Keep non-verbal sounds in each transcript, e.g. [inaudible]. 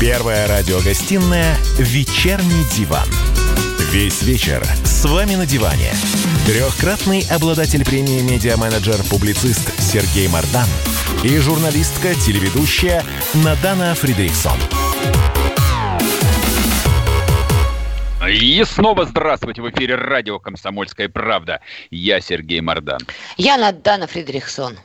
Первая радиогостинная «Вечерний диван». Весь вечер с вами на диване. Трехкратный обладатель премии «Медиа-менеджер», публицист Сергей Мардан и журналистка-телеведущая Надана Фридрихсон. И снова здравствуйте в эфире радио «Комсомольская правда». Я Сергей Мардан. Я Надана Фридрихсон.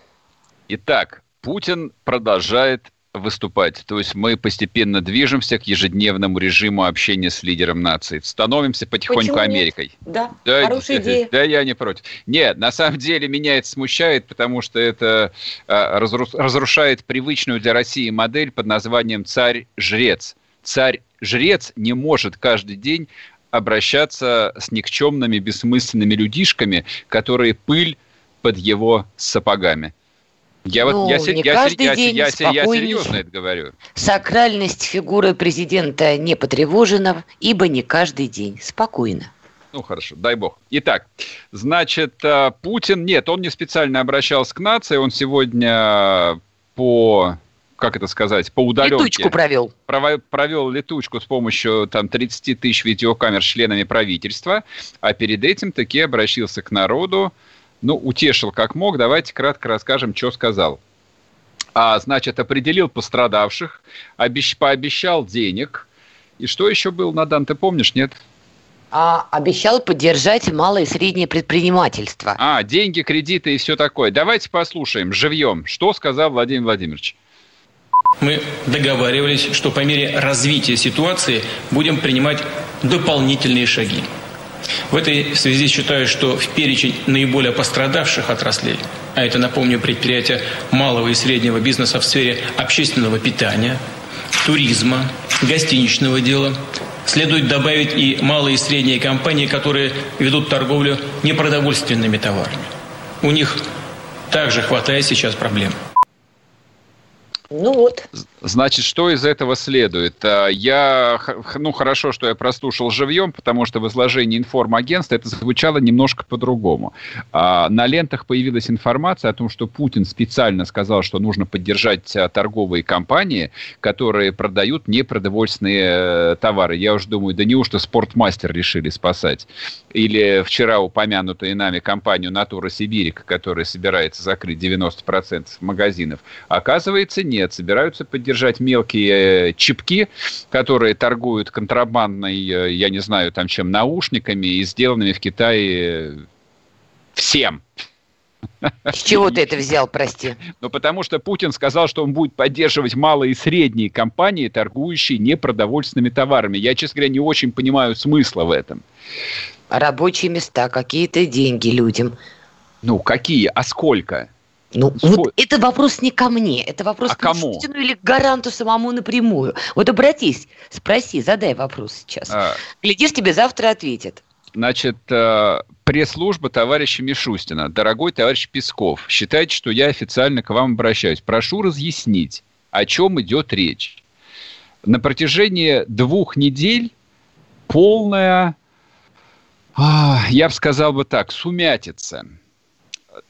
Итак, Путин продолжает выступать. То есть мы постепенно движемся к ежедневному режиму общения с лидером нации. Становимся потихоньку Почему Америкой. Нет? Да, да, хорошая идея. Да, я не против. Нет, на самом деле меня это смущает, потому что это а, разрушает привычную для России модель под названием «царь-жрец». Царь-жрец не может каждый день обращаться с никчемными, бессмысленными людишками, которые пыль под его сапогами. Я ну, вот я, не я, каждый я, день я, я, я серьезно это говорю. Сакральность фигуры президента не потревожена, ибо не каждый день. Спокойно. Ну хорошо, дай бог. Итак, значит, э, Путин, нет, он не специально обращался к нации, он сегодня по как это сказать, по удаленке. Летучку провел. Провел летучку с помощью там 30 тысяч видеокамер с членами правительства, а перед этим таки обращался к народу, ну, утешил как мог. Давайте кратко расскажем, что сказал. А, значит, определил пострадавших, обещ, пообещал денег. И что еще был, Надан, ты помнишь, нет? А, обещал поддержать малое и среднее предпринимательство. А, деньги, кредиты и все такое. Давайте послушаем живьем, что сказал Владимир Владимирович. Мы договаривались, что по мере развития ситуации будем принимать дополнительные шаги. В этой связи считаю, что в перечень наиболее пострадавших отраслей, а это, напомню, предприятия малого и среднего бизнеса в сфере общественного питания, туризма, гостиничного дела, следует добавить и малые и средние компании, которые ведут торговлю непродовольственными товарами. У них также хватает сейчас проблем. Ну вот. Значит, что из этого следует? А, я, ну, хорошо, что я прослушал живьем, потому что в изложении информагентства это звучало немножко по-другому. А, на лентах появилась информация о том, что Путин специально сказал, что нужно поддержать а, торговые компании, которые продают непродовольственные э, товары. Я уже думаю, да неужто Спортмастер решили спасать? Или вчера упомянутую нами компанию «Натура Сибирика», которая собирается закрыть 90% магазинов. Оказывается, нет нет, собираются поддержать мелкие э, чипки, которые торгуют контрабандной, э, я не знаю, там чем, наушниками и сделанными в Китае всем. С чего ты [laughs] это взял, прости? Ну, потому что Путин сказал, что он будет поддерживать малые и средние компании, торгующие непродовольственными товарами. Я, честно говоря, не очень понимаю смысла в этом. Рабочие места, какие-то деньги людям. Ну, какие? А сколько? Ну, Сколько? вот это вопрос не ко мне, это вопрос а к кому? Путину или к гаранту самому напрямую. Вот обратись, спроси, задай вопрос сейчас. А... Глядишь, тебе завтра ответят. Значит, э, пресс-служба товарища Мишустина. Дорогой товарищ Песков, считайте, что я официально к вам обращаюсь. Прошу разъяснить, о чем идет речь. На протяжении двух недель полная, а, я бы сказал бы так, сумятица –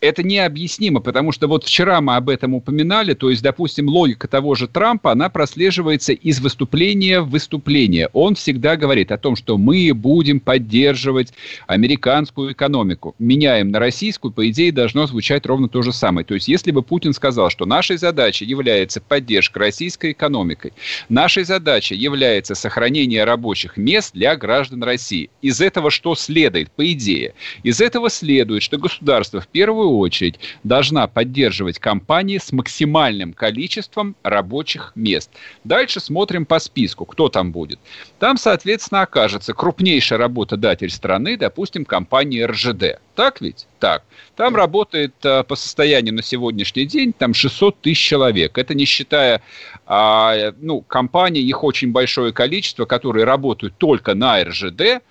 это необъяснимо, потому что вот вчера мы об этом упоминали, то есть, допустим, логика того же Трампа, она прослеживается из выступления в выступление. Он всегда говорит о том, что мы будем поддерживать американскую экономику. Меняем на российскую, по идее, должно звучать ровно то же самое. То есть, если бы Путин сказал, что нашей задачей является поддержка российской экономикой, нашей задачей является сохранение рабочих мест для граждан России. Из этого что следует, по идее? Из этого следует, что государство в первую первую очередь должна поддерживать компании с максимальным количеством рабочих мест. Дальше смотрим по списку, кто там будет. Там, соответственно, окажется крупнейший работодатель страны, допустим, компания РЖД. Так ведь? Так. Там работает а, по состоянию на сегодняшний день там 600 тысяч человек. Это не считая а, ну, компаний, их очень большое количество, которые работают только на РЖД,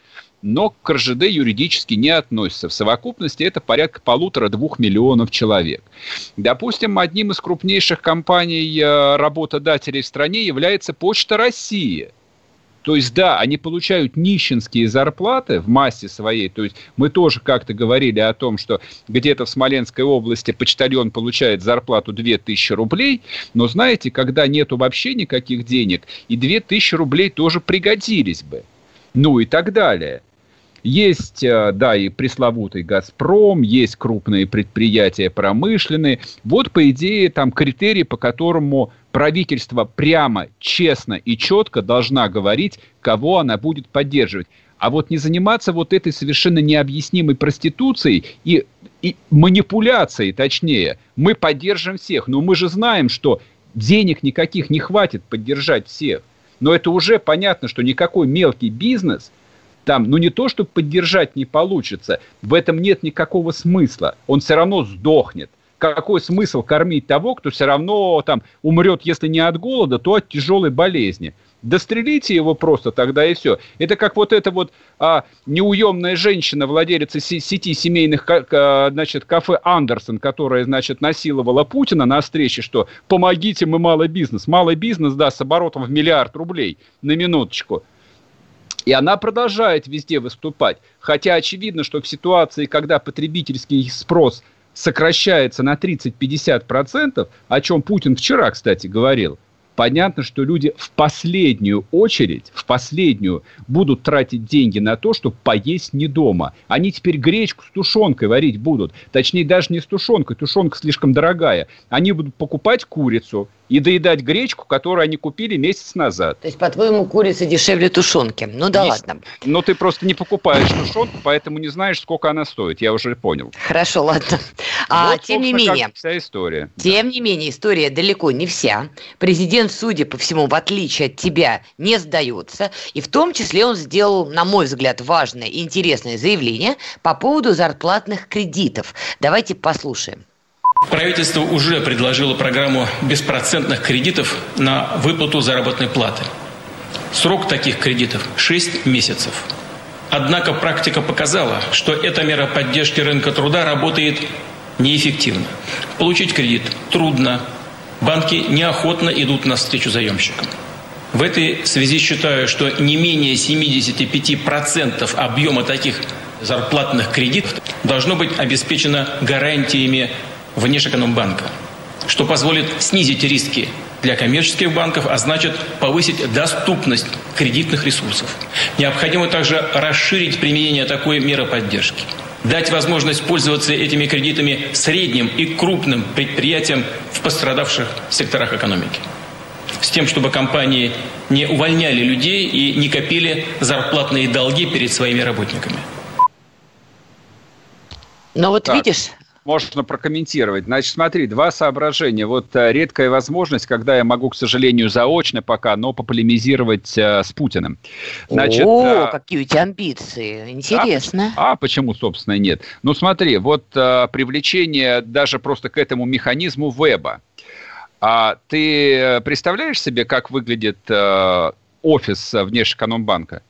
но к РЖД юридически не относятся. В совокупности это порядка полутора-двух миллионов человек. Допустим, одним из крупнейших компаний э, работодателей в стране является Почта России. То есть, да, они получают нищенские зарплаты в массе своей. То есть, мы тоже как-то говорили о том, что где-то в Смоленской области почтальон получает зарплату 2000 рублей. Но, знаете, когда нету вообще никаких денег, и 2000 рублей тоже пригодились бы. Ну и так далее. Есть, э, да, и пресловутый «Газпром», есть крупные предприятия промышленные. Вот, по идее, там критерии, по которому правительство прямо, честно и четко должна говорить, кого она будет поддерживать. А вот не заниматься вот этой совершенно необъяснимой проституцией и, и манипуляцией, точнее. Мы поддержим всех, но мы же знаем, что денег никаких не хватит поддержать всех. Но это уже понятно, что никакой мелкий бизнес там, ну не то, чтобы поддержать не получится, в этом нет никакого смысла. Он все равно сдохнет какой смысл кормить того, кто все равно там умрет, если не от голода, то от тяжелой болезни. Дострелите его просто тогда и все. Это как вот эта вот а, неуемная женщина, владелица сети семейных значит, кафе Андерсон, которая, значит, насиловала Путина на встрече, что помогите, мы малый бизнес. Малый бизнес, да, с оборотом в миллиард рублей на минуточку. И она продолжает везде выступать. Хотя очевидно, что в ситуации, когда потребительский спрос – сокращается на 30-50%, о чем Путин вчера, кстати, говорил, понятно, что люди в последнюю очередь, в последнюю будут тратить деньги на то, чтобы поесть не дома. Они теперь гречку с тушенкой варить будут. Точнее, даже не с тушенкой, тушенка слишком дорогая. Они будут покупать курицу, и доедать гречку, которую они купили месяц назад. То есть, по-твоему, курица дешевле тушенки? Ну да не, ладно. Но ты просто не покупаешь тушенку, поэтому не знаешь, сколько она стоит. Я уже понял. Хорошо, ладно. А, вот, тем не менее, вся история. Тем да. не менее, история далеко не вся. Президент, судя по всему, в отличие от тебя, не сдается. И в том числе он сделал, на мой взгляд, важное и интересное заявление по поводу зарплатных кредитов. Давайте послушаем. Правительство уже предложило программу беспроцентных кредитов на выплату заработной платы. Срок таких кредитов – 6 месяцев. Однако практика показала, что эта мера поддержки рынка труда работает неэффективно. Получить кредит трудно, банки неохотно идут навстречу заемщикам. В этой связи считаю, что не менее 75% объема таких зарплатных кредитов должно быть обеспечено гарантиями Внешэкономбанка, что позволит снизить риски для коммерческих банков, а значит повысить доступность кредитных ресурсов. Необходимо также расширить применение такой меры поддержки дать возможность пользоваться этими кредитами средним и крупным предприятиям в пострадавших секторах экономики. С тем, чтобы компании не увольняли людей и не копили зарплатные долги перед своими работниками. Но вот так. видишь, можно прокомментировать. Значит, смотри, два соображения. Вот э, редкая возможность, когда я могу, к сожалению, заочно пока, но пополемизировать э, с Путиным. Значит, О, э, какие у тебя амбиции. Интересно. А, а почему, собственно, нет? Ну, смотри, вот э, привлечение даже просто к этому механизму веба. А ты э, представляешь себе, как выглядит э, офис Внешэкономбанка?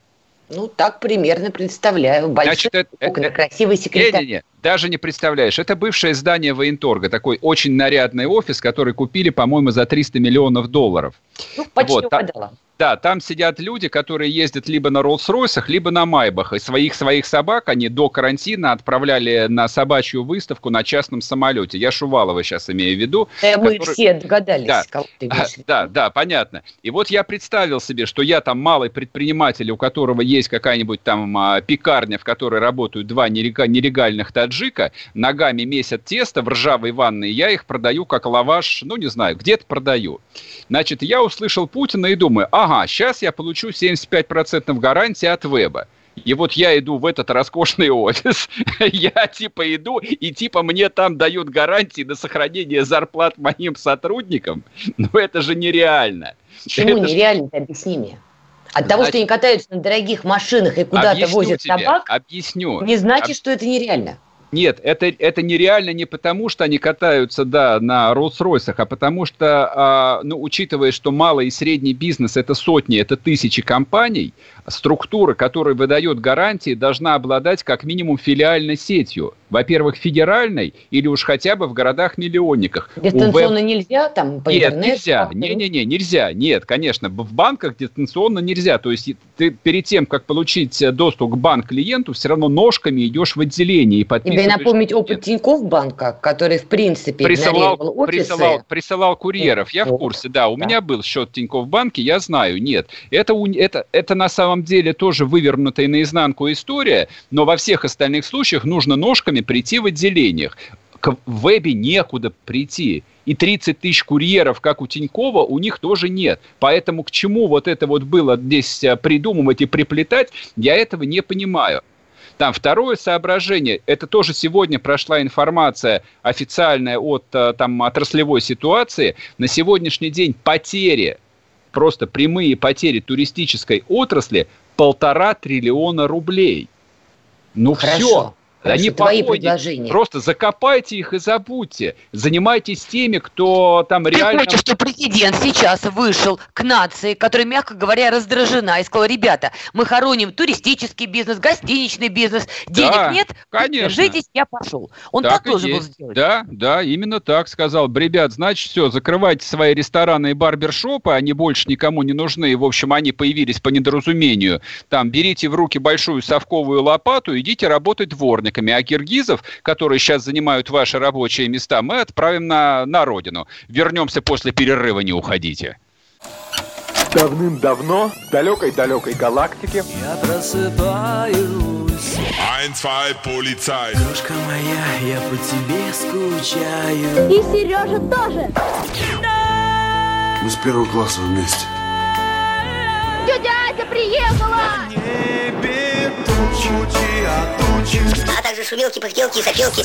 Ну, так примерно представляю. Большой Значит, это, окна, это, красивый секретарь. Не, не, не, даже не представляешь. Это бывшее здание военторга, такой очень нарядный офис, который купили, по-моему, за 300 миллионов долларов. Ну, почти вот, угадала. Да, там сидят люди, которые ездят либо на Роллс-Ройсах, либо на Майбах. И своих своих собак они до карантина отправляли на собачью выставку на частном самолете. Я Шувалова сейчас имею в виду. Да, который... мы все догадались, да, кого ты [laughs] имеешь Да, да, понятно. И вот я представил себе, что я там малый предприниматель, у которого есть какая-нибудь там а, пекарня, в которой работают два нелегальных таджика, ногами месят тесто в ржавой ванной, я их продаю как лаваш, ну, не знаю, где-то продаю. Значит, я услышал Путина и думаю, ага, сейчас я получу 75% гарантии от веба. И вот я иду в этот роскошный [laughs] офис, я типа иду, и типа мне там дают гарантии на сохранение зарплат моим сотрудникам. Но это же нереально. Почему это нереально? Ж... Объясни мне. От значит, того, что они катаются на дорогих машинах и куда-то возят тебе, собак, объясню. не значит, Об... что это нереально. Нет, это, это нереально не потому, что они катаются, да, на Роллс-Ройсах, а потому что, а, ну, учитывая, что малый и средний бизнес – это сотни, это тысячи компаний, структура, которая выдает гарантии, должна обладать как минимум филиальной сетью. Во-первых, федеральной или уж хотя бы в городах-миллионниках. Дистанционно УВ... нельзя там по Нет, нельзя. Не-не-не, нельзя. Нет, конечно, в банках дистанционно нельзя. То есть ты перед тем, как получить доступ к банк-клиенту, все равно ножками идешь в отделение и подписываешь... Тебе напомнить опыт Тинькофф банка, который, в принципе, присылал, офисы. Присылал, присылал курьеров. Я в курсе, да. У да. меня был счет Тинькофф банке, я знаю. Нет, это, это, это на самом деле тоже вывернутая наизнанку история, но во всех остальных случаях нужно ножками прийти в отделениях. К вебе некуда прийти и 30 тысяч курьеров, как у Тинькова, у них тоже нет. Поэтому к чему вот это вот было здесь э, придумывать и приплетать, я этого не понимаю. Там второе соображение, это тоже сегодня прошла информация официальная от э, там, отраслевой ситуации. На сегодняшний день потери, просто прямые потери туристической отрасли полтора триллиона рублей. Ну все, Хорошо, Они твои походят. предложения. Просто закопайте их и забудьте. Занимайтесь теми, кто там Ты реально... Ты хочешь, что президент сейчас вышел к нации, которая, мягко говоря, раздражена и сказал, ребята, мы хороним туристический бизнес, гостиничный бизнес, денег да, нет, конечно. держитесь, я пошел. Он так, так должен был сделать. Да, да, именно так сказал. Ребят, значит, все, закрывайте свои рестораны и барбершопы, они больше никому не нужны. В общем, они появились по недоразумению. Там, берите в руки большую совковую лопату, идите работать дворником союзниками, а киргизов, которые сейчас занимают ваши рабочие места, мы отправим на, на родину. Вернемся после перерыва, не уходите. Давным-давно в далекой-далекой галактике Я просыпаюсь. Ein, zwei, полицай Крошка моя, я по тебе скучаю. И Сережа тоже. Мы с первого класса вместе Тетя Ася приехала! небе тучи, а тучи. А также шумелки, пыхтелки и сопелки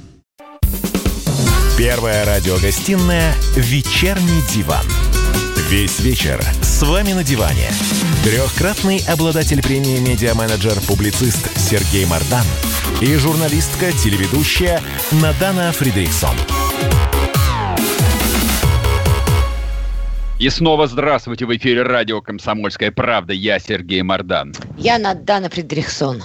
Первая радиогостинная «Вечерний диван». Весь вечер с вами на диване. Трехкратный обладатель премии «Медиа-менеджер», публицист Сергей Мардан и журналистка-телеведущая Надана Фридриксон. И снова здравствуйте в эфире радио «Комсомольская правда». Я Сергей Мардан. Я Надана Фридрихсон.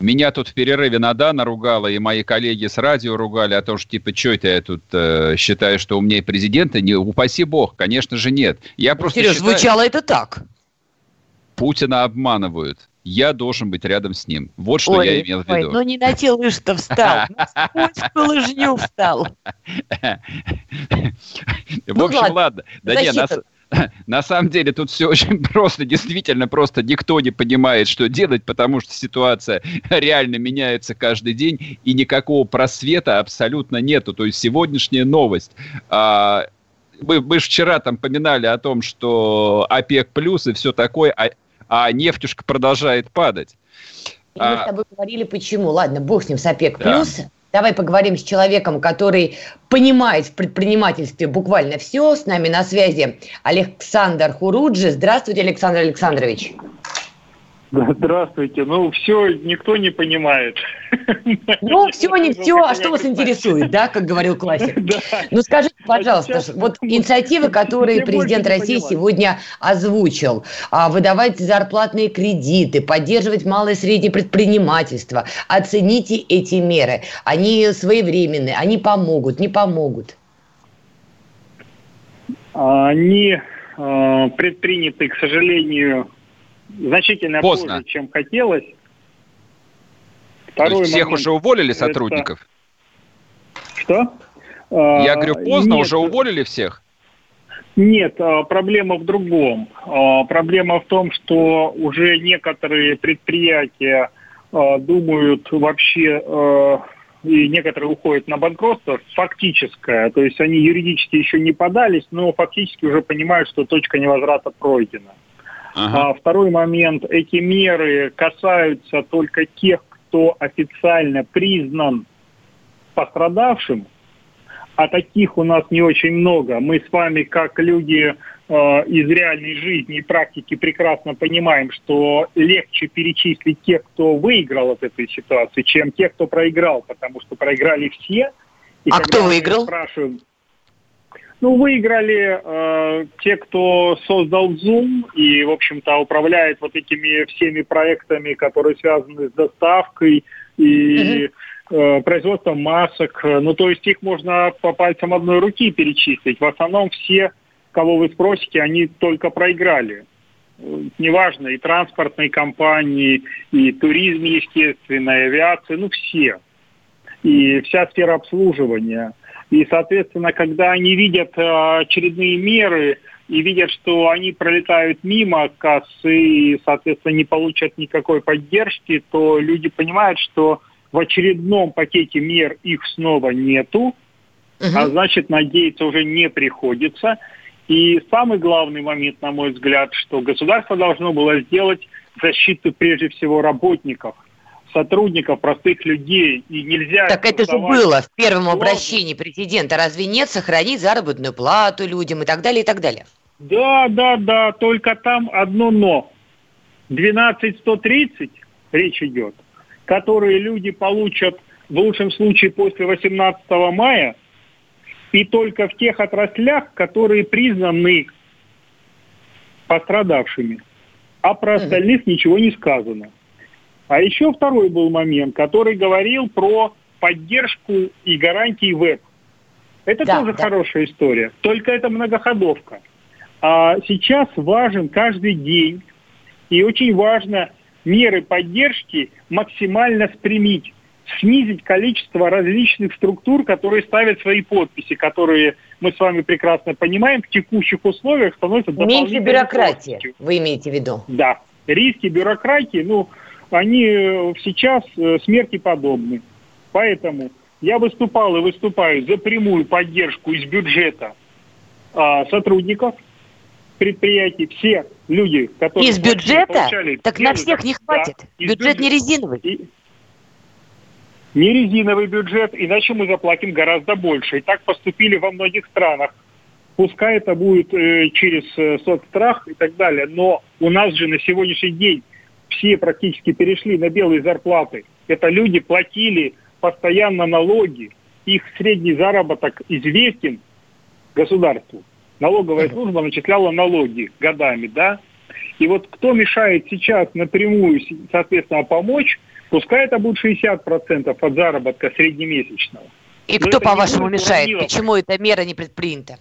Меня тут в перерыве Надана ругала, и мои коллеги с радио ругали о том, что типа, что это я тут э, считаю, что умнее президента? Не, упаси бог, конечно же нет. Я просто Сереж, считаю... звучало это так. Путина обманывают. Я должен быть рядом с ним. Вот что ой, я имел в виду. Ой, ну не на те лыжи-то встал. По [laughs] лыжню встал. В общем, ну ладно. Да не, [laughs] на самом деле тут все очень [laughs] просто. Действительно, просто никто не понимает, что делать, потому что ситуация [laughs] реально меняется каждый день, и никакого просвета абсолютно нету. То есть сегодняшняя новость. А, мы, мы вчера там поминали о том, что ОПЕК плюс и все такое, а, а нефтюшка продолжает падать. И мы а, с тобой говорили, почему. Ладно, бог с ним, с ОПЕК плюс. Да. Давай поговорим с человеком, который понимает в предпринимательстве буквально все. С нами на связи Александр Хуруджи. Здравствуйте, Александр Александрович. Здравствуйте. Ну, все никто не понимает. Ну, все не все, а что вас интересует, да, как говорил классик? Ну, скажите, а пожалуйста, вот [laughs] инициативы, которые президент России сегодня озвучил, а, выдавать зарплатные кредиты, поддерживать малое и среднее предпринимательство, оцените эти меры. Они своевременные, они помогут, не помогут? Они а, предприняты, к сожалению, значительно Поздно. позже, чем хотелось. Второй То есть всех уже уволили сотрудников? Что? Я говорю, поздно, Нет. уже уволили всех? Нет, а, проблема в другом. А, проблема в том, что уже некоторые предприятия думают вообще и некоторые уходят на банкротство, фактическое. То есть они юридически еще не подались, но фактически уже понимают, что точка невозврата пройдена. Ага. А второй момент. Эти меры касаются только тех, кто официально признан пострадавшим, а таких у нас не очень много. Мы с вами, как люди э, из реальной жизни и практики, прекрасно понимаем, что легче перечислить тех, кто выиграл от этой ситуации, чем тех, кто проиграл, потому что проиграли все. И а кто выиграл? Спрашиваем, ну, выиграли э, те, кто создал Zoom и, в общем-то, управляет вот этими всеми проектами, которые связаны с доставкой и э, производством масок. Ну, то есть их можно по пальцам одной руки перечислить. В основном все, кого вы спросите, они только проиграли. Неважно, и транспортные компании, и туризм, естественно, и авиация, ну, все. И вся сфера обслуживания – и, соответственно, когда они видят э, очередные меры и видят, что они пролетают мимо кассы и, соответственно, не получат никакой поддержки, то люди понимают, что в очередном пакете мер их снова нету, а значит, надеяться уже не приходится. И самый главный момент, на мой взгляд, что государство должно было сделать защиту прежде всего работников сотрудников, простых людей. И нельзя... Так это же было в первом обращении президента. Разве нет? Сохранить заработную плату людям и так далее, и так далее. Да, да, да, только там одно но. 12130 речь идет, которые люди получат в лучшем случае после 18 мая, и только в тех отраслях, которые признаны пострадавшими. А про остальных ничего не сказано. А еще второй был момент, который говорил про поддержку и гарантии веб. Это да, тоже да. хорошая история, только это многоходовка. А сейчас важен каждый день, и очень важно меры поддержки максимально спрямить, снизить количество различных структур, которые ставят свои подписи, которые мы с вами прекрасно понимаем, в текущих условиях становятся Меньше бюрократии, вы имеете в виду? Да. Риски бюрократии, ну, они э, сейчас э, смерти подобны. Поэтому я выступал и выступаю за прямую поддержку из бюджета а, сотрудников предприятий, все люди, которые... Из бюджета? Получали, так на всех не хватит. Да, бюджет бюджета. не резиновый. И, не резиновый бюджет, иначе мы заплатим гораздо больше. И так поступили во многих странах. Пускай это будет э, через э, соцстрах и так далее, но у нас же на сегодняшний день все практически перешли на белые зарплаты. Это люди платили постоянно налоги. Их средний заработок известен государству. Налоговая служба начисляла налоги годами, да? И вот кто мешает сейчас напрямую, соответственно, помочь, пускай это будет 60% от заработка среднемесячного. И Но кто, по-вашему, мешает? Планировать. Почему эта мера не предпринята?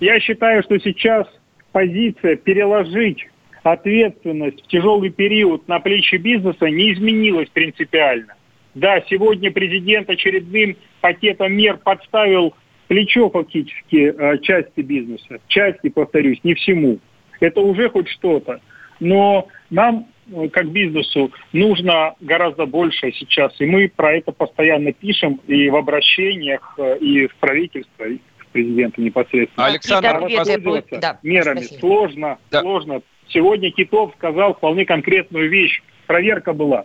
Я считаю, что сейчас позиция переложить ответственность в тяжелый период на плечи бизнеса не изменилась принципиально. Да, сегодня президент очередным пакетом мер подставил плечо фактически э, части бизнеса. Части, повторюсь, не всему. Это уже хоть что-то. Но нам, э, как бизнесу, нужно гораздо больше сейчас. И мы про это постоянно пишем и в обращениях, э, и в правительство, и в президента непосредственно. Александр, а да, мерами спасибо. сложно, да. сложно Сегодня Китов сказал вполне конкретную вещь. Проверка была.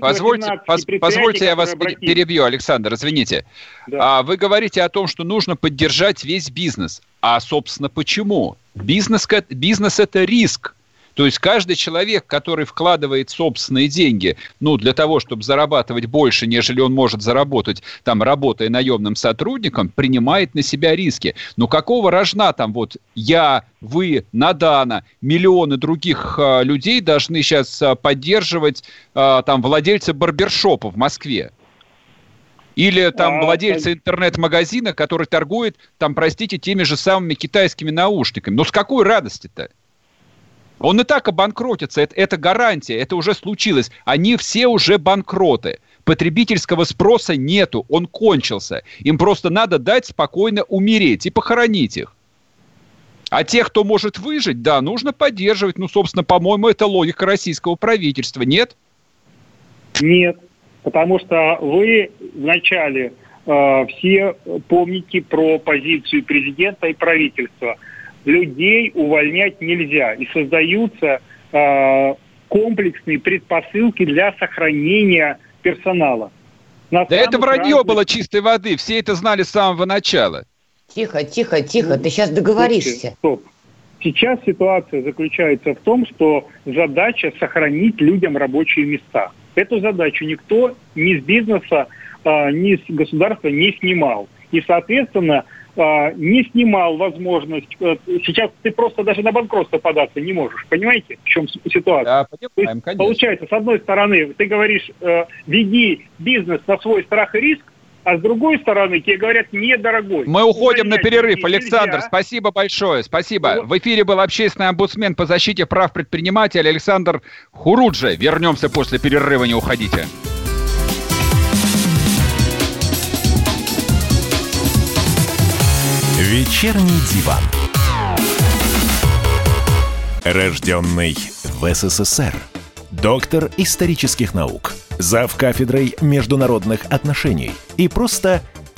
Позвольте, поз, позвольте я вас обратились. перебью, Александр, извините. Да. А, вы говорите о том, что нужно поддержать весь бизнес. А, собственно, почему? Бизнес, бизнес – это риск. То есть каждый человек, который вкладывает собственные деньги, ну, для того, чтобы зарабатывать больше, нежели он может заработать, там, работая наемным сотрудником, принимает на себя риски. Но какого рожна там вот я, вы, Надана, миллионы других э, людей должны сейчас э, поддерживать э, там владельцы барбершопа в Москве? Или там а, владельцы интернет-магазина, который торгует, там, простите, теми же самыми китайскими наушниками. Но с какой радости-то? Он и так обанкротится, это, это гарантия, это уже случилось. Они все уже банкроты. Потребительского спроса нету, он кончился. Им просто надо дать спокойно умереть и похоронить их. А тех, кто может выжить, да, нужно поддерживать. Ну, собственно, по-моему, это логика российского правительства, нет? Нет, потому что вы вначале э, все помните про позицию президента и правительства. Людей увольнять нельзя, и создаются э, комплексные предпосылки для сохранения персонала. На да это вранье разных... было чистой воды, все это знали с самого начала. Тихо, тихо, тихо, ты сейчас договоришься. Стоп. Сейчас ситуация заключается в том, что задача сохранить людям рабочие места. Эту задачу никто ни с бизнеса, а, ни с государства не снимал. И, соответственно, не снимал возможность. Э, сейчас ты просто даже на банкротство податься не можешь. Понимаете, в чем ситуация? Да, понимаем, есть, получается, с одной стороны, ты говоришь, э, веди бизнес на свой страх и риск, а с другой стороны тебе говорят, недорогой. Мы уходим на перерыв. Александр, нельзя. спасибо большое. Спасибо. Ну, в эфире был общественный омбудсмен по защите прав предпринимателя Александр Хуруджи. Вернемся после перерыва, не уходите. Вечерний диван. Рожденный в СССР. Доктор исторических наук. Зав кафедрой международных отношений. И просто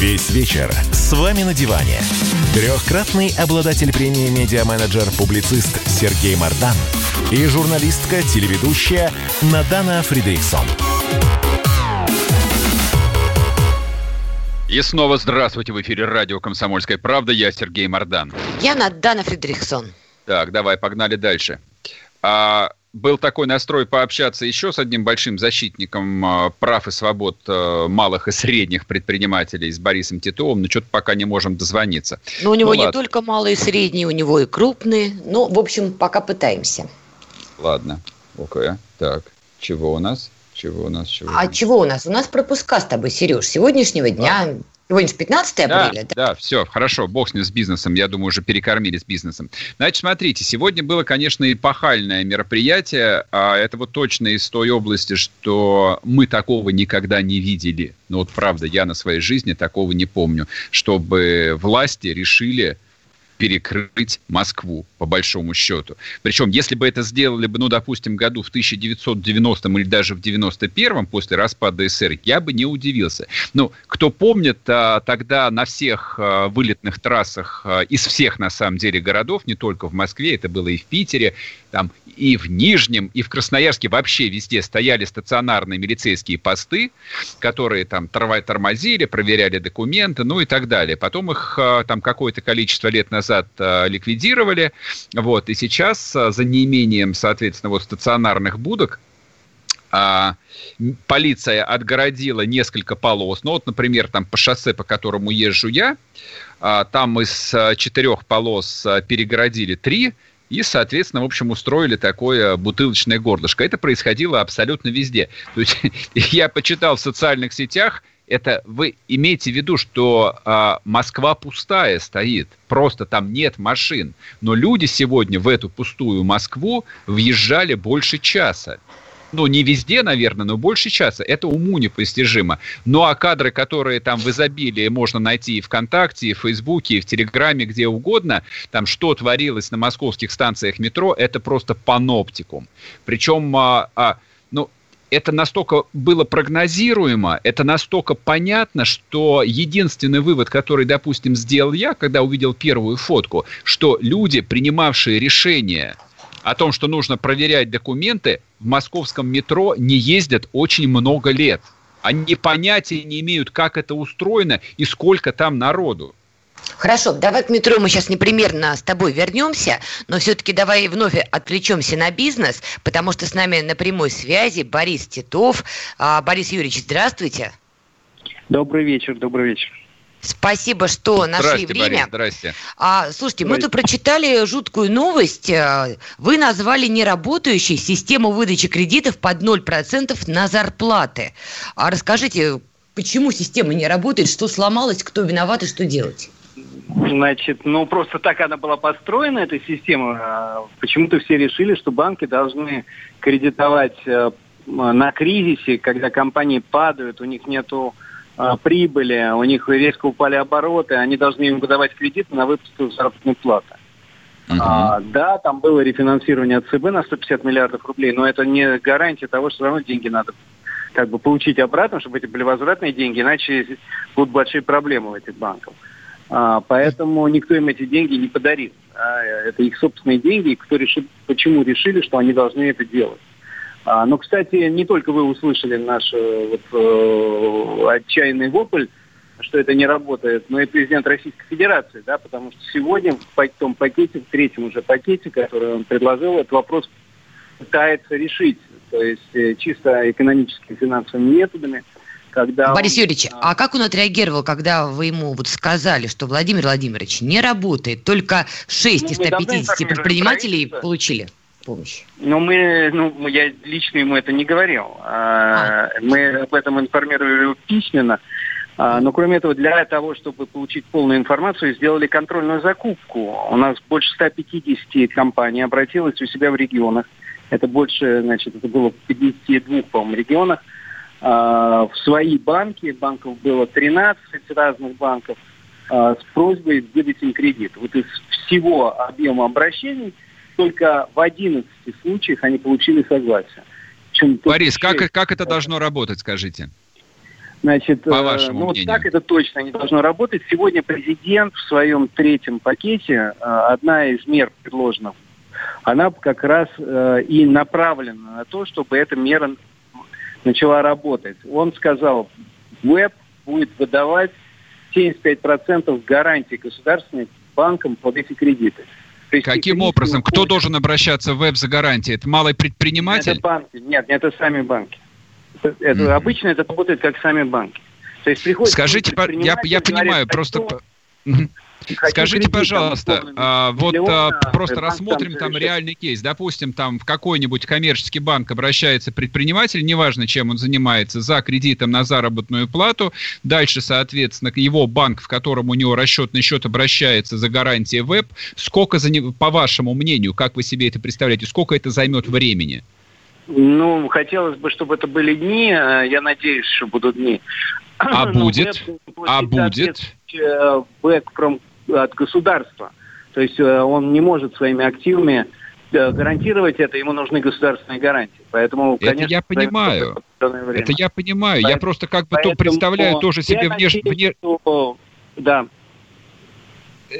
Весь вечер с вами на диване. Трехкратный обладатель премии «Медиа-менеджер», публицист Сергей Мардан и журналистка-телеведущая Надана Фридрихсон. И снова здравствуйте в эфире радио «Комсомольская правда». Я Сергей Мордан. Я Надана Фридрихсон. Так, давай, погнали дальше. А, был такой настрой пообщаться еще с одним большим защитником а, прав и свобод а, малых и средних предпринимателей, с Борисом Титовым, но что-то пока не можем дозвониться. Но у него ну, не ладно. только малые и средние, у него и крупные. Ну, в общем, пока пытаемся. Ладно, окей. Так, чего у нас? Чего у нас? Чего а у нас? чего у нас? У нас пропуска с тобой, Сереж, сегодняшнего дня. А. Сегодня же 15 апреля, да? Да, все, хорошо, бог с ним, с бизнесом. Я думаю, уже перекормили с бизнесом. Значит, смотрите, сегодня было, конечно, эпохальное мероприятие. А это вот точно из той области, что мы такого никогда не видели. Ну вот правда, я на своей жизни такого не помню, чтобы власти решили перекрыть Москву, по большому счету. Причем, если бы это сделали бы, ну, допустим, году в 1990 или даже в 91 после распада СССР, я бы не удивился. Ну, кто помнит, а, тогда на всех а, вылетных трассах а, из всех, на самом деле, городов, не только в Москве, это было и в Питере, там и в Нижнем, и в Красноярске вообще везде стояли стационарные милицейские посты, которые там тормозили, проверяли документы, ну и так далее. Потом их там какое-то количество лет назад ликвидировали, вот, и сейчас за неимением, соответственно, вот стационарных будок а, полиция отгородила несколько полос. Ну вот, например, там по шоссе, по которому езжу я, а, там из четырех полос перегородили три, и, соответственно, в общем, устроили такое бутылочное горлышко. Это происходило абсолютно везде. То есть [laughs] я почитал в социальных сетях, это вы имеете в виду, что э, Москва пустая стоит, просто там нет машин. Но люди сегодня в эту пустую Москву въезжали больше часа ну, не везде, наверное, но больше часа. Это уму непостижимо. Ну, а кадры, которые там в изобилии можно найти и ВКонтакте, и в Фейсбуке, и в Телеграме, где угодно, там, что творилось на московских станциях метро, это просто паноптикум. Причем, а, а, ну, это настолько было прогнозируемо, это настолько понятно, что единственный вывод, который, допустим, сделал я, когда увидел первую фотку, что люди, принимавшие решение о том, что нужно проверять документы, в московском метро не ездят очень много лет. Они понятия не имеют, как это устроено и сколько там народу. Хорошо, давай к метро мы сейчас непримерно с тобой вернемся, но все-таки давай вновь отвлечемся на бизнес, потому что с нами на прямой связи Борис Титов. А, Борис Юрьевич, здравствуйте. Добрый вечер, добрый вечер. Спасибо, что нашли Здрасте, время. Борис, здрасте. А, слушайте, мы тут прочитали жуткую новость. А, Вы назвали неработающей систему выдачи кредитов под 0% на зарплаты. А расскажите, почему система не работает, что сломалось, кто виноват и что делать? Значит, ну просто так она была построена, эта система. А, Почему-то все решили, что банки должны кредитовать э, на кризисе, когда компании падают, у них нету прибыли, у них резко упали обороты, они должны им выдавать кредит на выплату заработной платы. А, да, там было рефинансирование от ЦБ на 150 миллиардов рублей, но это не гарантия того, что все равно деньги надо как бы получить обратно, чтобы эти были возвратные деньги, иначе будут большие проблемы у этих банков. А, поэтому никто им эти деньги не подарит. А, это их собственные деньги, и кто решит, почему решили, что они должны это делать. А, но, кстати, не только вы услышали наш э, вот, э, отчаянный вопль, что это не работает, но и президент Российской Федерации, да, потому что сегодня в том пакете, в третьем уже пакете, который он предложил, этот вопрос пытается решить, то есть э, чисто экономическими финансовыми методами, когда Борис он, Юрьевич, а как он отреагировал, когда вы ему вот сказали, что Владимир Владимирович не работает, только 6 из Ну, давно 150 информируем предпринимателей получили помощь? Ну, мы, ну, я лично ему это не говорил. А, Мы об этом информировали его письменно. А, Но кроме этого, для того, чтобы получить полную информацию, сделали контрольную закупку. У нас больше 150 компаний обратилось у себя в регионах. Это больше, значит, это было в 52, по-моему, регионах. А, В свои банки, банков было 13 разных банков, а, с просьбой выдать им кредит. Вот из всего объема обращений только в 11 случаях они получили согласие. Причем Борис, как, как это должно работать, скажите? Значит, По э, вашему ну, вот мнению? так это точно не должно работать. Сегодня президент в своем третьем пакете, э, одна из мер предложенных, она как раз э, и направлена на то, чтобы эта мера начала работать. Он сказал, веб будет выдавать 75% гарантий государственных банкам под эти кредиты. Есть Каким образом? Кто должен обращаться в веб за гарантией? Это малый предприниматель? Это банки. Нет, это сами банки. Это, Мгм. обычно это работает как сами банки. То есть приходит Скажите, я, я понимаю, говорит, просто... «Хочу- по- Мгм. хочу Скажите, пожалуйста, а, вот миллиона, а, просто рассмотрим там реальный кейс. Допустим, там в какой-нибудь коммерческий банк обращается предприниматель, неважно, чем он занимается, за кредитом на заработную плату. Дальше, соответственно, его банк, в котором у него расчетный счет, обращается за гарантией веб. Сколько, за по вашему мнению, как вы себе это представляете, сколько это займет времени? Ну, хотелось бы, чтобы это были дни. э, Я надеюсь, что будут дни. А Но будет? А будет? соответствующий, э, бэк from- от государства. То есть э, он не может своими активами э, гарантировать это, ему нужны государственные гарантии. Поэтому, Это конечно, я понимаю. Это я понимаю. Я Поэтому- просто как бы то представляю тоже себе я внеш- надеюсь, вне- что- Да.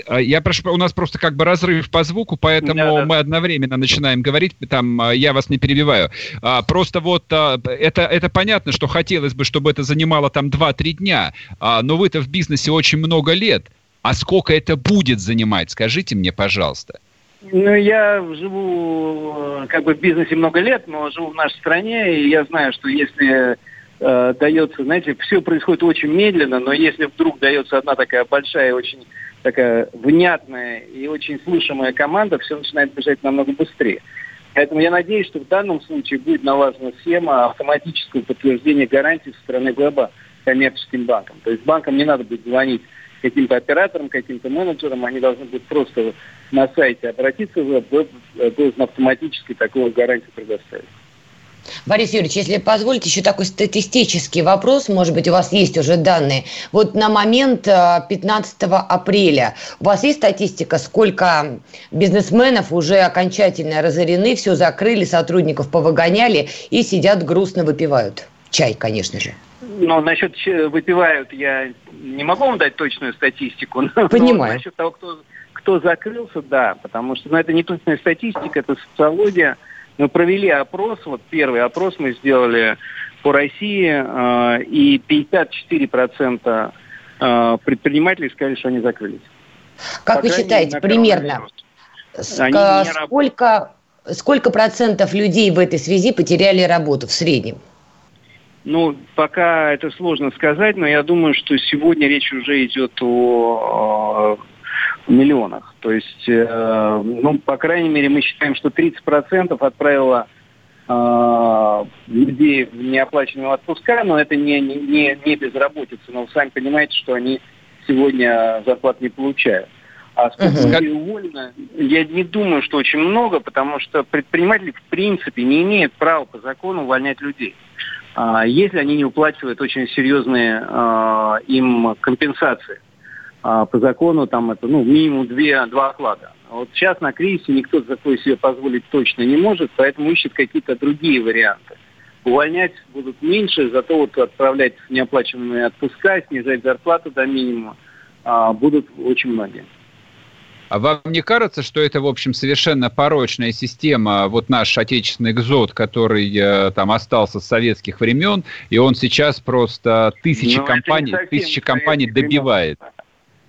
А, Я прошу, у нас просто как бы разрыв по звуку, поэтому Да, да. мы одновременно начинаем говорить, там я вас не перебиваю. А, Просто вот а, это, это понятно, что хотелось бы, чтобы это занимало там 2-3 дня, а, но вы-то в бизнесе очень много лет. А сколько это будет занимать, скажите мне, пожалуйста. Ну, я живу э, как бы в бизнесе много лет, но живу в нашей стране, и я знаю, что если э, дается, знаете, все происходит очень медленно, но если вдруг дается одна такая большая, очень такая внятная и очень слышимая команда, все начинает бежать намного быстрее. Поэтому я надеюсь, что в данном случае будет налажена схема автоматического подтверждения гарантий со стороны веба коммерческим банкам. То есть банкам не надо будет звонить каким-то операторам, каким-то менеджерам, они должны будут просто на сайте обратиться э, должен автоматически такую гарантию предоставить. Борис Юрьевич, если позволите, еще такой статистический вопрос, может быть, у вас есть уже данные. Вот на момент э, 15 апреля у вас есть статистика, сколько бизнесменов уже окончательно разорены, все закрыли, сотрудников повыгоняли и сидят грустно выпивают? Чай, конечно же. Но насчет ч- выпивают я не могу вам дать точную статистику. [laughs] Понимаю. Но насчет того, кто, кто закрылся, да, потому что ну, это не точная статистика, это социология. Мы провели опрос, вот первый опрос мы сделали по России, э, и 54% э, предпринимателей сказали, что они закрылись. Как По вы считаете, примерно, сколько, сколько процентов людей в этой связи потеряли работу в среднем? Ну, пока это сложно сказать, но я думаю, что сегодня речь уже идет о, о миллионах. То есть, э, ну, по крайней мере, мы считаем, что 30% отправило э, людей в неоплачиваемые отпуска, но это не, не, не безработица. Но вы сами понимаете, что они сегодня зарплат не получают. А сколько людей уволено, я не думаю, что очень много, потому что предприниматели в принципе не имеют права по закону увольнять людей. А, если они не уплачивают очень серьезные а, им компенсации. А, по закону там это ну, минимум две, два оклада. Вот сейчас на кризисе никто такое себе позволить точно не может, поэтому ищет какие-то другие варианты. Увольнять будут меньше, зато вот отправлять в неоплачиваемые отпуска, снижать зарплату до минимума будут очень многие. А вам не кажется, что это, в общем, совершенно порочная система, вот наш отечественный экзот, который э, там остался с советских времен, и он сейчас просто тысячи Но ну, компаний, тысячи компаний добивает?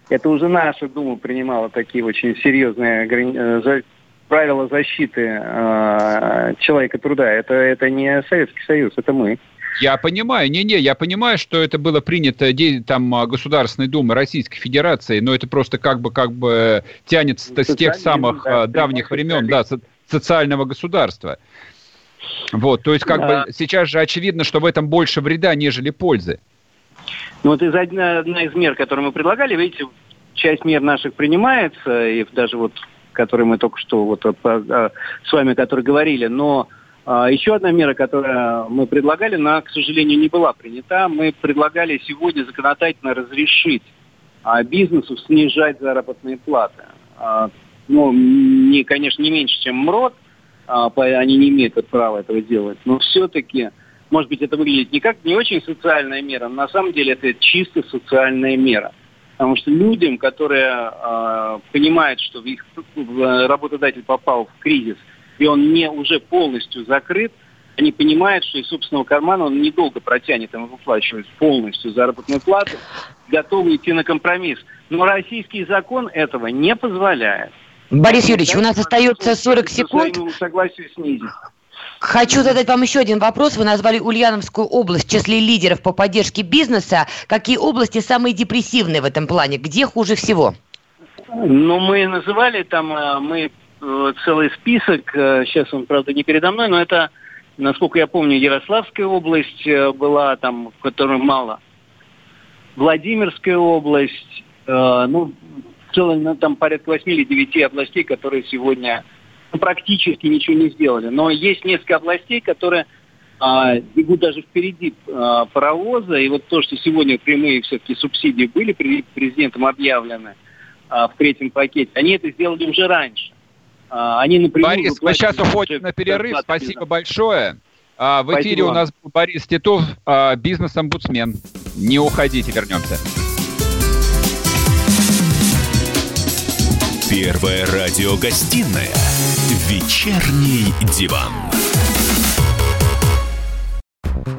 Это уже наша Дума принимала такие очень серьезные э, правила защиты э, человека труда. Это, это не Советский Союз, это мы. Я понимаю, не-не, я понимаю, что это было принято там а, Государственной Думы Российской Федерации, но это просто как бы как бы тянется с тех самых да, давних времен, да, социального государства. Вот, то есть как да. бы сейчас же очевидно, что в этом больше вреда, нежели пользы. Ну вот из одна, одна из мер, которые мы предлагали, видите, часть мер наших принимается, и даже вот, которые мы только что вот с вами, которые говорили, но а, еще одна мера, которую мы предлагали, она, к сожалению, не была принята. Мы предлагали сегодня законодательно разрешить а, бизнесу снижать заработные платы. А, ну, не, конечно, не меньше, чем МРОД, они не имеют права этого делать, но все-таки, может быть, это выглядит не как не очень социальная мера, но на самом деле это чисто социальная мера. Потому что людям, которые э, понимают, что их работодатель попал в кризис – и он не уже полностью закрыт, они понимают, что из собственного кармана он недолго протянет им выплачивать полностью заработную плату, готовы идти на компромисс. Но российский закон этого не позволяет. Борис Юрьевич, у нас остается 40 секунд. Согласию снизить. Хочу задать вам еще один вопрос. Вы назвали Ульяновскую область в числе лидеров по поддержке бизнеса. Какие области самые депрессивные в этом плане? Где хуже всего? Ну, мы называли там, э, мы целый список. Э, сейчас он, правда, не передо мной, но это, насколько я помню, Ярославская область э, была там, в которой мало. Владимирская область, ну, в целом ну, там порядка 8 или 9 областей, которые сегодня ну, практически ничего не сделали. Но есть несколько областей, которые а, бегут даже впереди паровоза. И вот то, что сегодня прямые все-таки субсидии были президентом объявлены а, в третьем пакете, они это сделали уже раньше. А, они напрямую Борис, мы сейчас уходим на перерыв. Спасибо большое. А, в эфире у нас был Борис Титов, а, бизнес-омбудсмен. Не уходите, вернемся. Первая радиогостинная «Вечерний диван».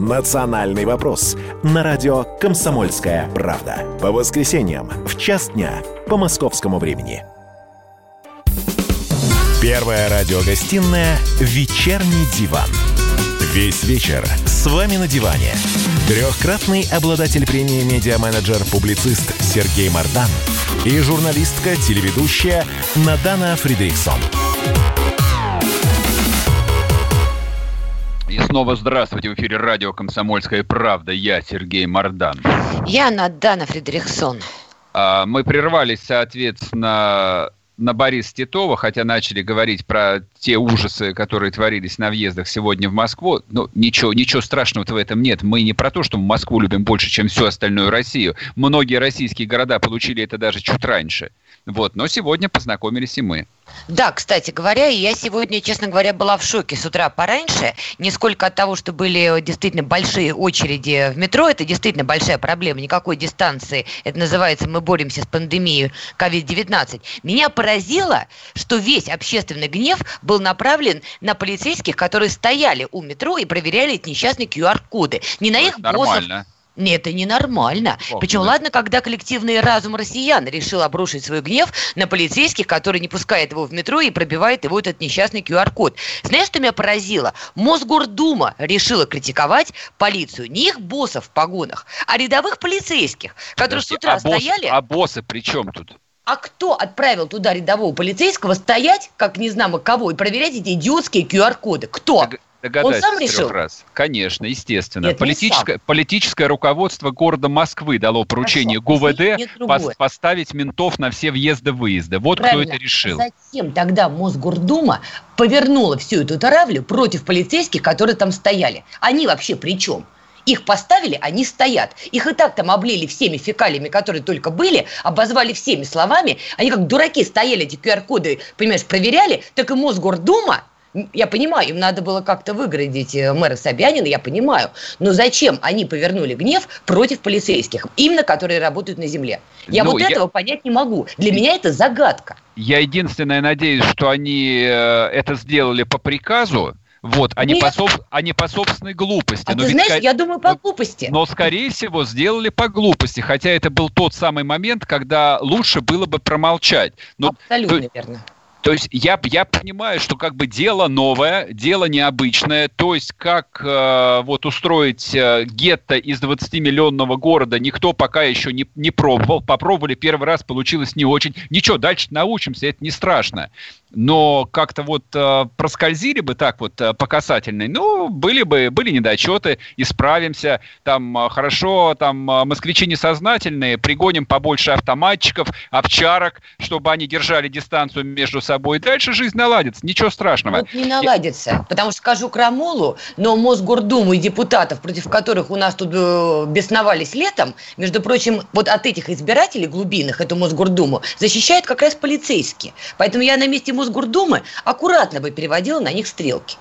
«Национальный вопрос» на радио «Комсомольская правда». По воскресеньям в час дня по московскому времени. Первая радиогостинная «Вечерний диван». Весь вечер с вами на диване. Трехкратный обладатель премии «Медиа-менеджер-публицист» Сергей Мардан и журналистка-телеведущая Надана Фридриксон. И снова здравствуйте. В эфире радио «Комсомольская правда». Я Сергей Мордан. Я Надана Фредериксон. А, мы прервались, соответственно, на Бориса Титова, хотя начали говорить про те ужасы, которые творились на въездах сегодня в Москву. Ну, ничего, ничего страшного в этом нет. Мы не про то, что мы Москву любим больше, чем всю остальную Россию. Многие российские города получили это даже чуть раньше. Вот, но сегодня познакомились и мы. Да, кстати говоря, я сегодня, честно говоря, была в шоке с утра пораньше. Не сколько от того, что были действительно большие очереди в метро, это действительно большая проблема, никакой дистанции. Это называется «Мы боремся с пандемией COVID-19». Меня поразило, что весь общественный гнев был направлен на полицейских, которые стояли у метро и проверяли эти несчастные QR-коды. Не на их боссов, Нормально. Нет, это ненормально. Ох, Причем, да. ладно, когда коллективный разум россиян решил обрушить свой гнев на полицейских, который не пускает его в метро и пробивает его этот несчастный QR-код. Знаешь, что меня поразило? Мосгордума решила критиковать полицию. Не их боссов в погонах, а рядовых полицейских, которые с Подожди, утра а босс- стояли... А боссы при чем тут? А кто отправил туда рядового полицейского стоять, как не знамо кого, и проверять эти идиотские QR-коды? Кто? Догадайся Он сам решил? раз. Конечно, естественно. Нет, не политическое, политическое руководство города Москвы дало поручение ГУВД нет другое. пос- поставить ментов на все въезды-выезды. Вот Правильно. кто это решил. Затем тогда Мосгордума повернула всю эту таравлю против полицейских, которые там стояли. Они вообще при чем? Их поставили, они стоят. Их и так там облили всеми фекалиями, которые только были, обозвали всеми словами. Они как дураки стояли, эти QR-коды, понимаешь, проверяли. Так и Мосгордума, я понимаю, им надо было как-то выградить э, мэра Собянина, я понимаю. Но зачем они повернули гнев против полицейских, именно которые работают на земле? Я Ну, вот я- этого понять не могу. Для меня это загадка. Я единственное надеюсь, что они э, это сделали по приказу, вот, а не, Нет. по, соб- а не по собственной глупости. А Но ты знаешь, я думаю, по глупости. Но, скорее всего, сделали по глупости, хотя это был тот самый момент, когда лучше было бы промолчать. Но, Абсолютно то- верно. То есть я, я понимаю, что как бы дело новое, дело необычное. То есть как э, вот устроить э, гетто из 20-миллионного города никто пока еще не, не пробовал. Попробовали первый раз, получилось не очень. Ничего, дальше научимся, это не страшно. Но как-то вот э, проскользили бы так вот э, по касательной, ну, были бы, были недочеты, исправимся. Там э, хорошо, там э, москвичи несознательные, пригоним побольше автоматчиков, овчарок, чтобы они держали дистанцию между собой. Дальше жизнь наладится, ничего страшного. Вот не наладится. Потому что скажу крамолу, но Мосгордуму и депутатов, против которых у нас тут э, бесновались летом, между прочим, вот от этих избирателей глубинных, эту Мосгордуму, защищают как раз полицейские. Поэтому я на месте Мосгордумы аккуратно бы переводила на них стрелки.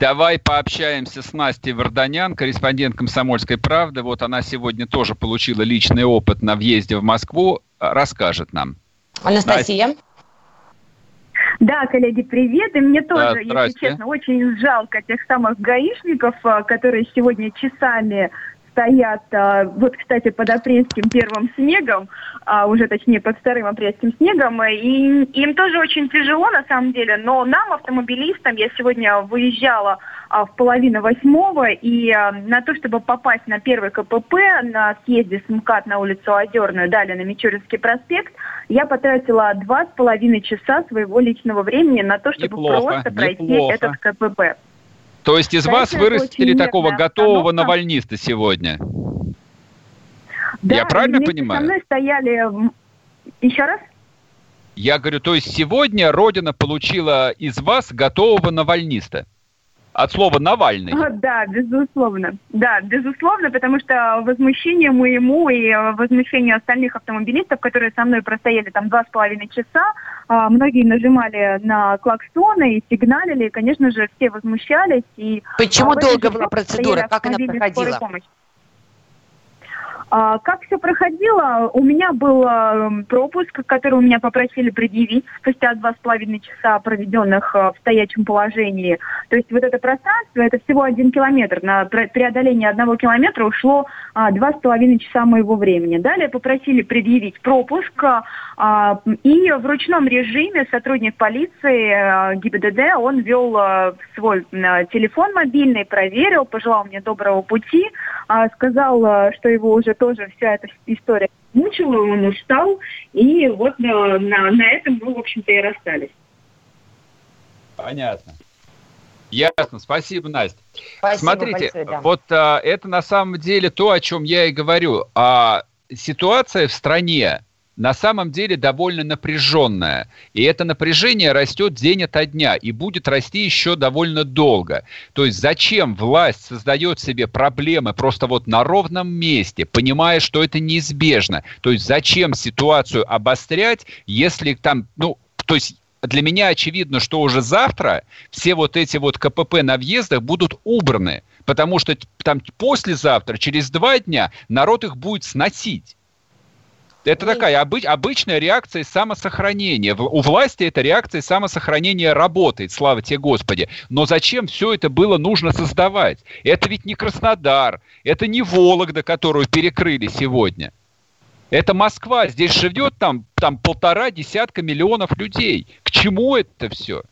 Давай пообщаемся с Настей Варданян, корреспондент «Комсомольской правды». Вот она сегодня тоже получила личный опыт на въезде в Москву. Расскажет нам. Анастасия? Да, коллеги, привет. И мне тоже, если здрасте. честно, очень жалко тех самых гаишников, а, которые сегодня часами стоят, а, вот, кстати, под апрельским первым снегом, а, уже точнее под вторым апрельским снегом, и им тоже очень тяжело на самом деле, но нам, автомобилистам, я сегодня выезжала в половину восьмого, и а, на то, чтобы попасть на первый КПП на съезде с МКАД на улицу Озерную, далее на Мичуринский проспект, я потратила два с половиной часа своего личного времени на то, чтобы Неплохо, просто пройти неплохо. этот КПП. То есть из Конечно, вас вырастили такого готового обстановка. навальниста сегодня? Да, Я правильно понимаю? со мной стояли... Еще раз? Я говорю, то есть сегодня Родина получила из вас готового навальниста? От слова «Навальный». А, Да, безусловно. Да, безусловно, потому что возмущение моему и э, возмущение остальных автомобилистов, которые со мной простояли там два с половиной часа, а, многие нажимали на клаксоны и сигналили, и, конечно же, все возмущались. И, Почему а, этой долго была процедура? Как она проходила? скорой помощи. А, Как все проходило? У меня был э, пропуск, который у меня попросили предъявить спустя два с половиной часа, проведенных э, в стоячем положении. То есть вот это пространство, это всего один километр. На пре- преодоление одного километра ушло а, два с половиной часа моего времени. Далее попросили предъявить пропуск, а, и в ручном режиме сотрудник полиции э, ГИБДД, он вел э, свой телефон мобильный, проверил, пожелал мне доброго пути, сказал, что его уже тоже вся эта история мучила, он устал, и вот э, на, на этом мы, в общем-то, и расстались. Понятно. Ясно, спасибо, Настя. Спасибо Смотрите, большое, да. вот а, это на самом деле то, о чем я и говорю. А ситуация в стране на самом деле довольно напряженная. И это напряжение растет день ото дня и будет расти еще довольно долго. То есть зачем власть создает себе проблемы просто вот на ровном месте, понимая, что это неизбежно? То есть зачем ситуацию обострять, если там, ну, то есть для меня очевидно, что уже завтра все вот эти вот КПП на въездах будут убраны, потому что там послезавтра, через два дня народ их будет сносить. Это такая обы- обычная реакция самосохранения. У власти эта реакция самосохранения работает, слава тебе Господи. Но зачем все это было нужно создавать? Это ведь не Краснодар, это не Вологда, которую перекрыли сегодня. Это Москва, здесь живет там, там полтора десятка миллионов людей. К чему это все?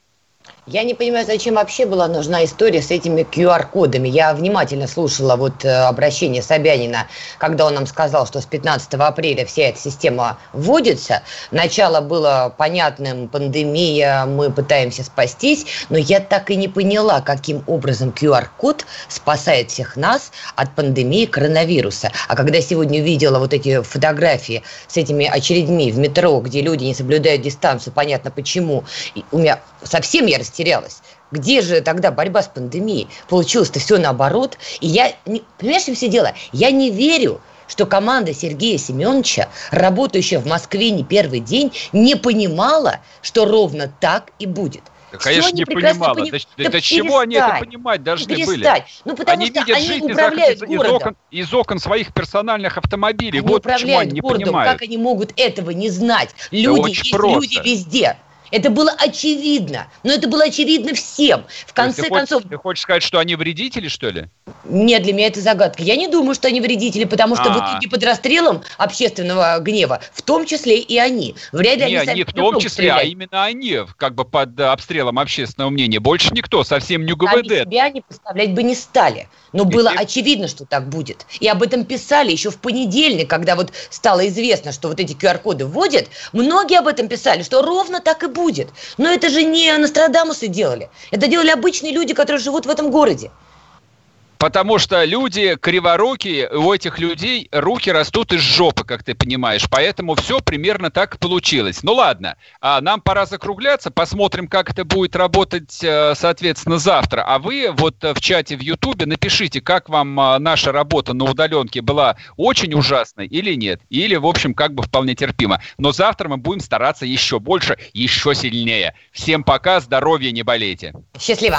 Я не понимаю, зачем вообще была нужна история с этими QR-кодами. Я внимательно слушала вот э, обращение Собянина, когда он нам сказал, что с 15 апреля вся эта система вводится. Начало было понятным, пандемия, мы пытаемся спастись, но я так и не поняла, каким образом QR-код спасает всех нас от пандемии коронавируса. А когда сегодня увидела вот эти фотографии с этими очередьми в метро, где люди не соблюдают дистанцию, понятно почему, у меня совсем я растерялась. Где же тогда борьба с пандемией? Получилось-то все наоборот. И я, понимаешь, все дело? Я не верю, что команда Сергея Семеновича, работающая в Москве не первый день, не понимала, что ровно так и будет. Да, конечно, не понимала. Поним... Да, да, да чего они это понимать должны перестань. были? Ну, потому они что видят они жизнь управляют из, городом. из, окон, из окон своих персональных автомобилей. Они вот почему они не городом. понимают. Как они могут этого не знать? Люди очень есть люди везде. Это было очевидно. Но это было очевидно всем. В конце ты концов... Хочешь, ты хочешь сказать, что они вредители, что ли? Нет, для меня это загадка. Я не думаю, что они вредители, потому что в А. итоге под расстрелом общественного гнева, в том числе и они. Вряд ли Не, они сами не в том числе, а стреляют. именно они, как бы под э, обстрелом общественного мнения. Больше никто, совсем не Сами ГУВД. себя они поставлять бы не стали. Но было очевидно, что так будет. И об этом писали еще в понедельник, когда вот стало известно, что вот эти QR-коды вводят. Многие об этом писали, что ровно так и будет. Но это же не Нострадамусы делали. Это делали обычные люди, которые живут в этом городе. Потому что люди криворукие, у этих людей руки растут из жопы, как ты понимаешь. Поэтому все примерно так получилось. Ну ладно, а нам пора закругляться. Посмотрим, как это будет работать, э, соответственно, завтра. А вы вот э, в чате в Ютубе напишите, как вам э, наша работа на удаленке была очень ужасной или нет. Или, в общем, как бы вполне терпимо. Но завтра мы будем стараться еще больше, еще сильнее. Всем пока, здоровья, не болейте. Счастливо.